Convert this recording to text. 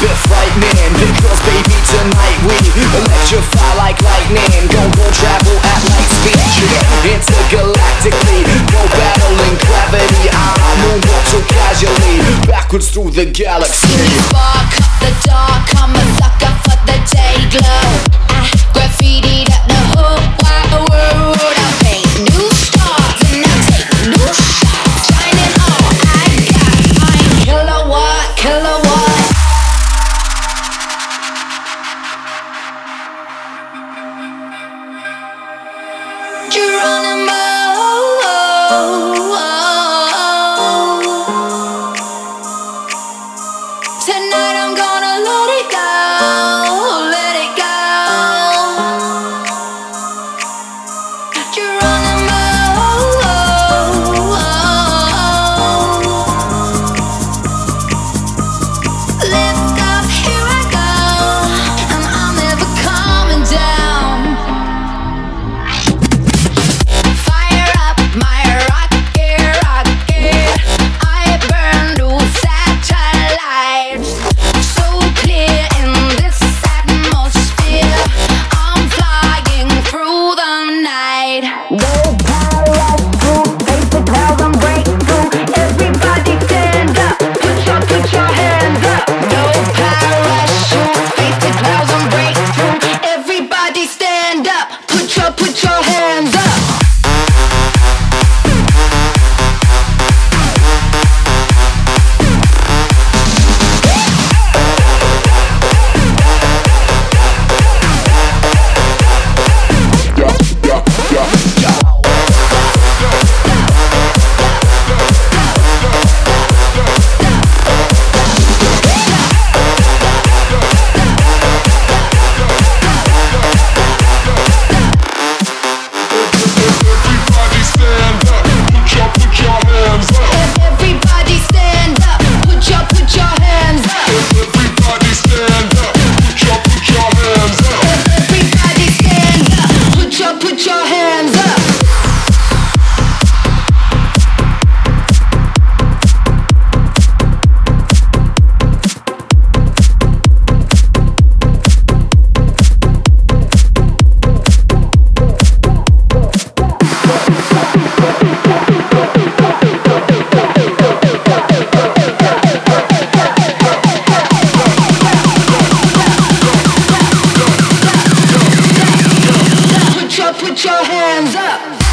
bit frightening. Because baby tonight we electrify like lightning. Gon' go travel at light speed. Intergalactically. No battling gravity. I moonwalk so casually. Backwards through the galaxy. Spark the dark. I'm a sucker for the day glow you're on. hands up.